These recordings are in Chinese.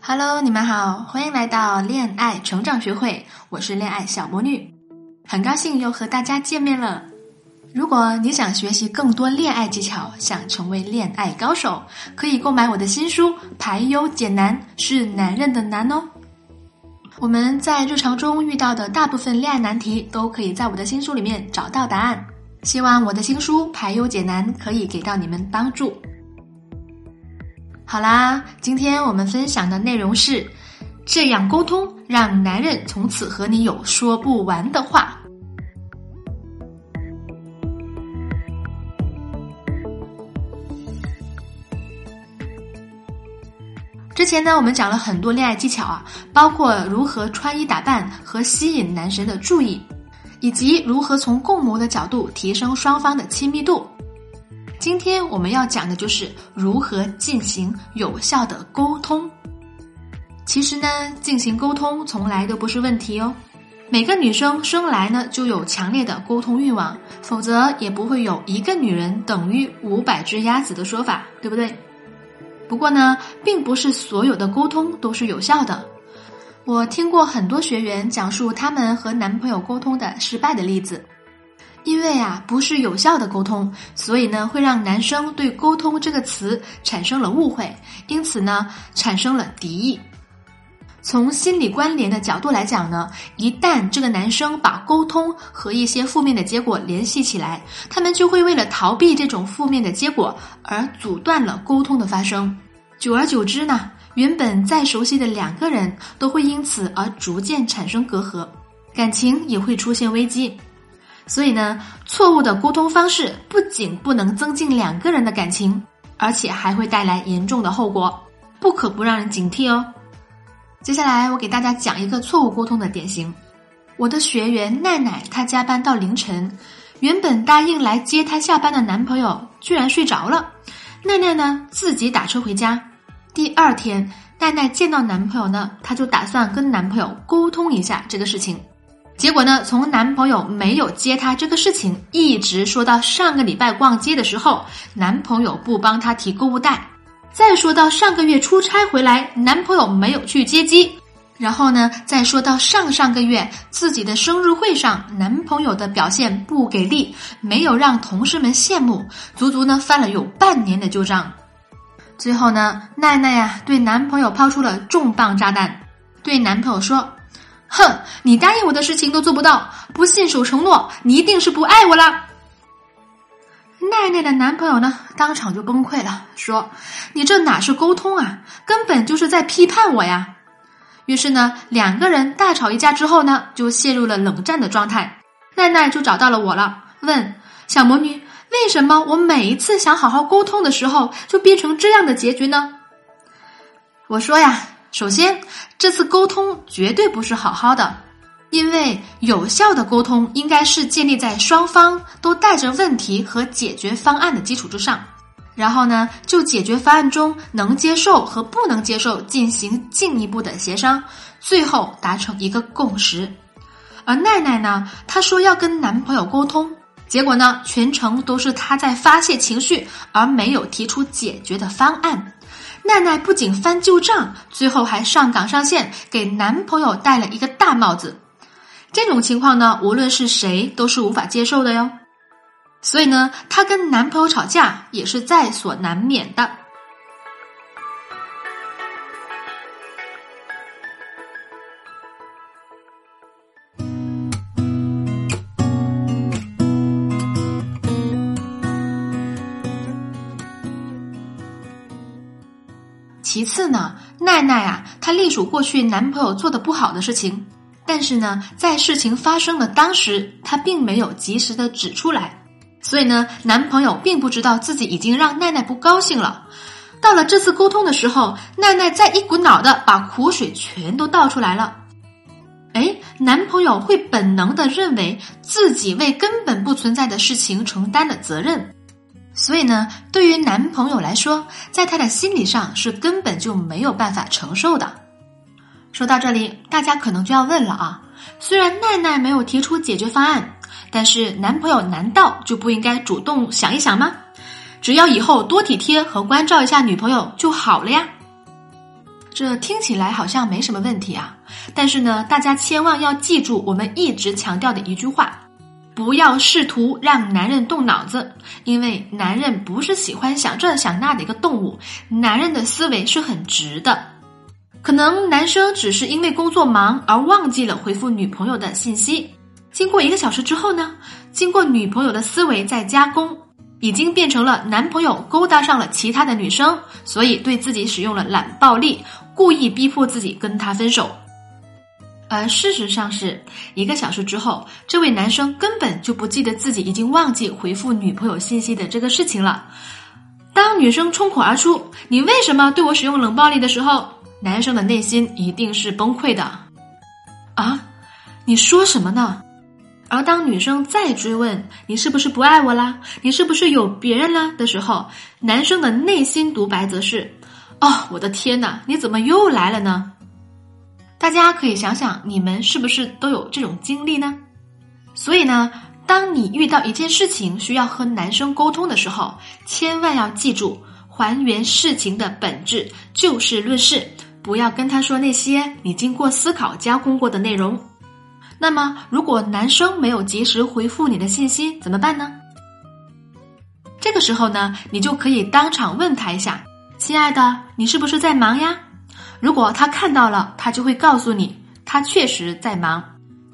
Hello，你们好，欢迎来到恋爱成长学会，我是恋爱小魔女，很高兴又和大家见面了。如果你想学习更多恋爱技巧，想成为恋爱高手，可以购买我的新书《排忧解难是男人的难》哦。我们在日常中遇到的大部分恋爱难题，都可以在我的新书里面找到答案。希望我的新书《排忧解难》可以给到你们帮助。好啦，今天我们分享的内容是：这样沟通，让男人从此和你有说不完的话。之前呢，我们讲了很多恋爱技巧啊，包括如何穿衣打扮和吸引男神的注意，以及如何从共谋的角度提升双方的亲密度。今天我们要讲的就是如何进行有效的沟通。其实呢，进行沟通从来都不是问题哦。每个女生生来呢就有强烈的沟通欲望，否则也不会有一个女人等于五百只鸭子的说法，对不对？不过呢，并不是所有的沟通都是有效的。我听过很多学员讲述他们和男朋友沟通的失败的例子。因为啊，不是有效的沟通，所以呢，会让男生对“沟通”这个词产生了误会，因此呢，产生了敌意。从心理关联的角度来讲呢，一旦这个男生把沟通和一些负面的结果联系起来，他们就会为了逃避这种负面的结果而阻断了沟通的发生。久而久之呢，原本再熟悉的两个人都会因此而逐渐产生隔阂，感情也会出现危机。所以呢，错误的沟通方式不仅不能增进两个人的感情，而且还会带来严重的后果，不可不让人警惕哦。接下来我给大家讲一个错误沟通的典型。我的学员奈奈，她加班到凌晨，原本答应来接她下班的男朋友居然睡着了，奈奈呢自己打车回家。第二天，奈奈见到男朋友呢，她就打算跟男朋友沟通一下这个事情。结果呢，从男朋友没有接她这个事情，一直说到上个礼拜逛街的时候，男朋友不帮她提购物袋；再说到上个月出差回来，男朋友没有去接机；然后呢，再说到上上个月自己的生日会上，男朋友的表现不给力，没有让同事们羡慕，足足呢翻了有半年的旧账。最后呢，奈奈呀对男朋友抛出了重磅炸弹，对男朋友说。哼，你答应我的事情都做不到，不信守承诺，你一定是不爱我了。奈奈的男朋友呢，当场就崩溃了，说：“你这哪是沟通啊，根本就是在批判我呀！”于是呢，两个人大吵一架之后呢，就陷入了冷战的状态。奈奈就找到了我了，问小魔女：“为什么我每一次想好好沟通的时候，就变成这样的结局呢？”我说呀。首先，这次沟通绝对不是好好的，因为有效的沟通应该是建立在双方都带着问题和解决方案的基础之上，然后呢，就解决方案中能接受和不能接受进行进一步的协商，最后达成一个共识。而奈奈呢，她说要跟男朋友沟通，结果呢，全程都是她在发泄情绪，而没有提出解决的方案。奈奈不仅翻旧账，最后还上岗上线，给男朋友戴了一个大帽子。这种情况呢，无论是谁都是无法接受的哟。所以呢，她跟男朋友吵架也是在所难免的。其次呢，奈奈啊，她隶属过去男朋友做的不好的事情，但是呢，在事情发生的当时，她并没有及时的指出来，所以呢，男朋友并不知道自己已经让奈奈不高兴了。到了这次沟通的时候，奈奈再一股脑的把苦水全都倒出来了。哎，男朋友会本能的认为自己为根本不存在的事情承担的责任，所以呢，对于男朋友来说，在他的心理上是根本就没有办法承受的。说到这里，大家可能就要问了啊，虽然奈奈没有提出解决方案，但是男朋友难道就不应该主动想一想吗？只要以后多体贴和关照一下女朋友就好了呀。这听起来好像没什么问题啊，但是呢，大家千万要记住我们一直强调的一句话：不要试图让男人动脑子，因为男人不是喜欢想这想那的一个动物，男人的思维是很直的。可能男生只是因为工作忙而忘记了回复女朋友的信息，经过一个小时之后呢，经过女朋友的思维再加工。已经变成了男朋友勾搭上了其他的女生，所以对自己使用了冷暴力，故意逼迫自己跟他分手。而事实上是一个小时之后，这位男生根本就不记得自己已经忘记回复女朋友信息的这个事情了。当女生冲口而出“你为什么对我使用冷暴力”的时候，男生的内心一定是崩溃的。啊，你说什么呢？而当女生再追问你是不是不爱我啦，你是不是有别人啦的时候，男生的内心独白则是：哦，我的天哪，你怎么又来了呢？大家可以想想，你们是不是都有这种经历呢？所以呢，当你遇到一件事情需要和男生沟通的时候，千万要记住，还原事情的本质，就事论事，不要跟他说那些你经过思考加工过的内容。那么，如果男生没有及时回复你的信息，怎么办呢？这个时候呢，你就可以当场问他一下：“亲爱的，你是不是在忙呀？”如果他看到了，他就会告诉你，他确实在忙。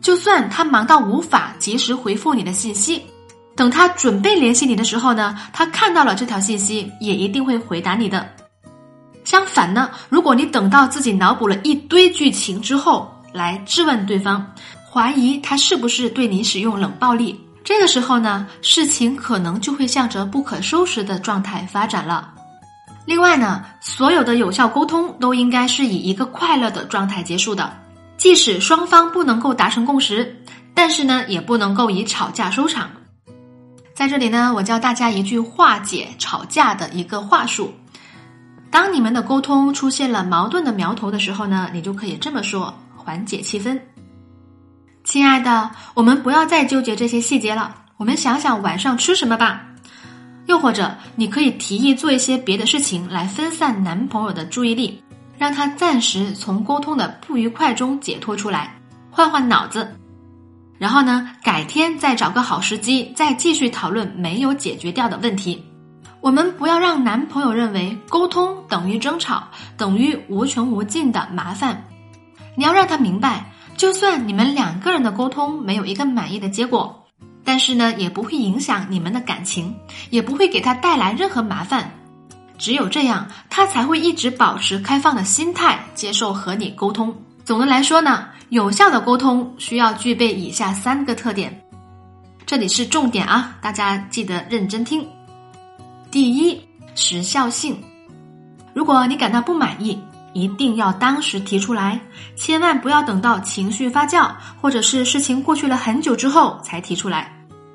就算他忙到无法及时回复你的信息，等他准备联系你的时候呢，他看到了这条信息，也一定会回答你的。相反呢，如果你等到自己脑补了一堆剧情之后来质问对方，怀疑他是不是对你使用冷暴力？这个时候呢，事情可能就会向着不可收拾的状态发展了。另外呢，所有的有效沟通都应该是以一个快乐的状态结束的。即使双方不能够达成共识，但是呢，也不能够以吵架收场。在这里呢，我教大家一句化解吵架的一个话术：当你们的沟通出现了矛盾的苗头的时候呢，你就可以这么说，缓解气氛。亲爱的，我们不要再纠结这些细节了，我们想想晚上吃什么吧。又或者，你可以提议做一些别的事情来分散男朋友的注意力，让他暂时从沟通的不愉快中解脱出来，换换脑子。然后呢，改天再找个好时机，再继续讨论没有解决掉的问题。我们不要让男朋友认为沟通等于争吵，等于无穷无尽的麻烦。你要让他明白。就算你们两个人的沟通没有一个满意的结果，但是呢，也不会影响你们的感情，也不会给他带来任何麻烦。只有这样，他才会一直保持开放的心态，接受和你沟通。总的来说呢，有效的沟通需要具备以下三个特点，这里是重点啊，大家记得认真听。第一，时效性。如果你感到不满意。一定要当时提出来，千万不要等到情绪发酵，或者是事情过去了很久之后才提出来。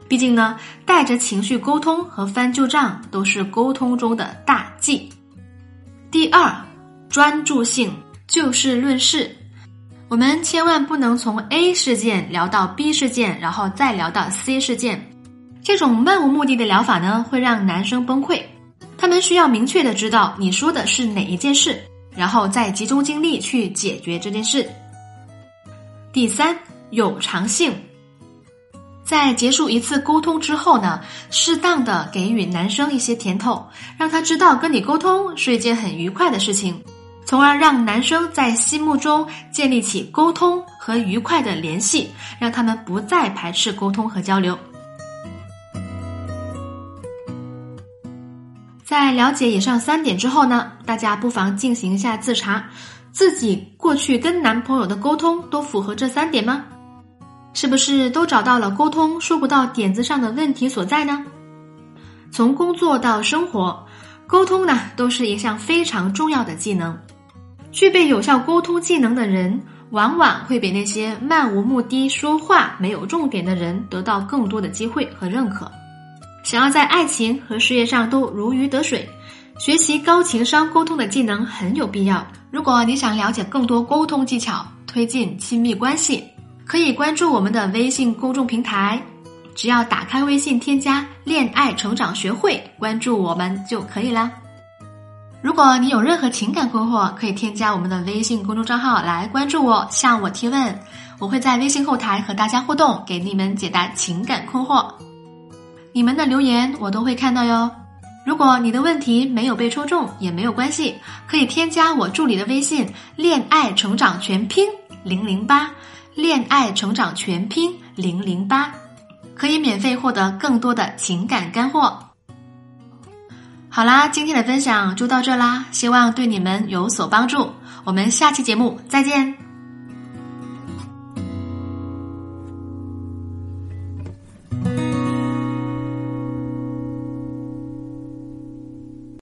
毕竟呢，带着情绪沟通和翻旧账都是沟通中的大忌。第二，专注性，就事论事。我们千万不能从 A 事件聊到 B 事件，然后再聊到 C 事件。这种漫无目的的疗法呢，会让男生崩溃。他们需要明确的知道你说的是哪一件事。然后再集中精力去解决这件事。第三，有偿性，在结束一次沟通之后呢，适当的给予男生一些甜头，让他知道跟你沟通是一件很愉快的事情，从而让男生在心目中建立起沟通和愉快的联系，让他们不再排斥沟通和交流。在了解以上三点之后呢，大家不妨进行一下自查，自己过去跟男朋友的沟通都符合这三点吗？是不是都找到了沟通说不到点子上的问题所在呢？从工作到生活，沟通呢都是一项非常重要的技能。具备有效沟通技能的人，往往会比那些漫无目的说话、没有重点的人得到更多的机会和认可。想要在爱情和事业上都如鱼得水，学习高情商沟通的技能很有必要。如果你想了解更多沟通技巧，推进亲密关系，可以关注我们的微信公众平台。只要打开微信，添加“恋爱成长学会”，关注我们就可以啦。如果你有任何情感困惑，可以添加我们的微信公众账号来关注我，向我提问，我会在微信后台和大家互动，给你们解答情感困惑。你们的留言我都会看到哟。如果你的问题没有被抽中也没有关系，可以添加我助理的微信“恋爱成长全拼零零八”，恋爱成长全拼零零八。可以免费获得更多的情感干货。好啦，今天的分享就到这啦，希望对你们有所帮助。我们下期节目再见。